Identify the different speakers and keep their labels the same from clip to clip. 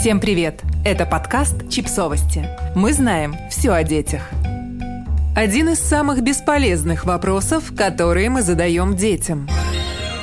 Speaker 1: Всем привет! Это подкаст «Чипсовости». Мы знаем все о детях. Один из самых бесполезных вопросов, которые мы задаем детям.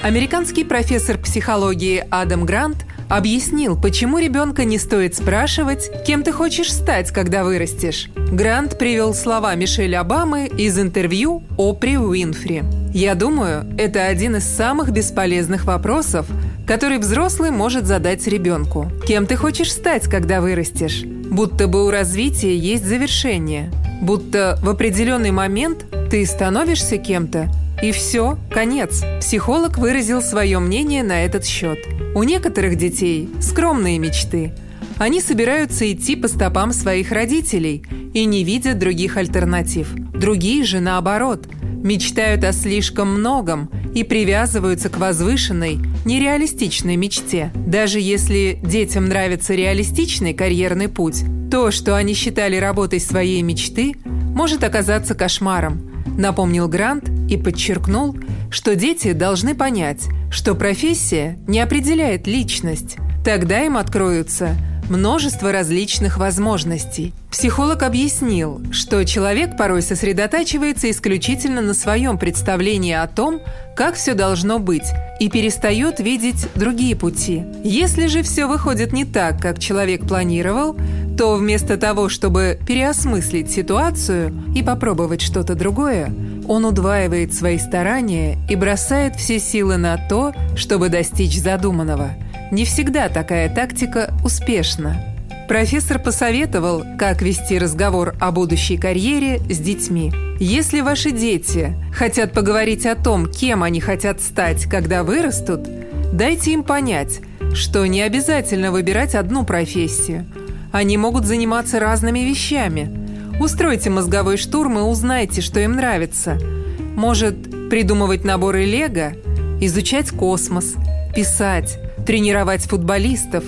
Speaker 1: Американский профессор психологии Адам Грант объяснил, почему ребенка не стоит спрашивать, кем ты хочешь стать, когда вырастешь. Грант привел слова Мишель Обамы из интервью Опри Уинфри. «Я думаю, это один из самых бесполезных вопросов, который взрослый может задать ребенку. Кем ты хочешь стать, когда вырастешь? Будто бы у развития есть завершение. Будто в определенный момент ты становишься кем-то, и все, конец. Психолог выразил свое мнение на этот счет. У некоторых детей скромные мечты. Они собираются идти по стопам своих родителей и не видят других альтернатив. Другие же, наоборот, мечтают о слишком многом и привязываются к возвышенной, нереалистичной мечте. Даже если детям нравится реалистичный карьерный путь, то, что они считали работой своей мечты, может оказаться кошмаром, напомнил Грант и подчеркнул, что дети должны понять, что профессия не определяет личность. Тогда им откроются множество различных возможностей. Психолог объяснил, что человек порой сосредотачивается исключительно на своем представлении о том, как все должно быть, и перестает видеть другие пути. Если же все выходит не так, как человек планировал, то вместо того, чтобы переосмыслить ситуацию и попробовать что-то другое, он удваивает свои старания и бросает все силы на то, чтобы достичь задуманного – не всегда такая тактика успешна. Профессор посоветовал, как вести разговор о будущей карьере с детьми. Если ваши дети хотят поговорить о том, кем они хотят стать, когда вырастут, дайте им понять, что не обязательно выбирать одну профессию. Они могут заниматься разными вещами. Устройте мозговой штурм и узнайте, что им нравится. Может, придумывать наборы лего, изучать космос, писать, тренировать футболистов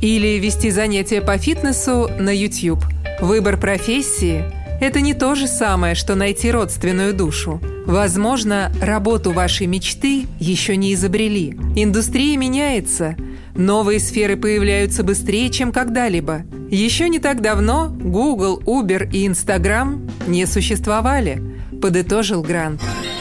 Speaker 1: или вести занятия по фитнесу на YouTube. Выбор профессии – это не то же самое, что найти родственную душу. Возможно, работу вашей мечты еще не изобрели. Индустрия меняется. Новые сферы появляются быстрее, чем когда-либо. Еще не так давно Google, Uber и Instagram не существовали, подытожил Грант.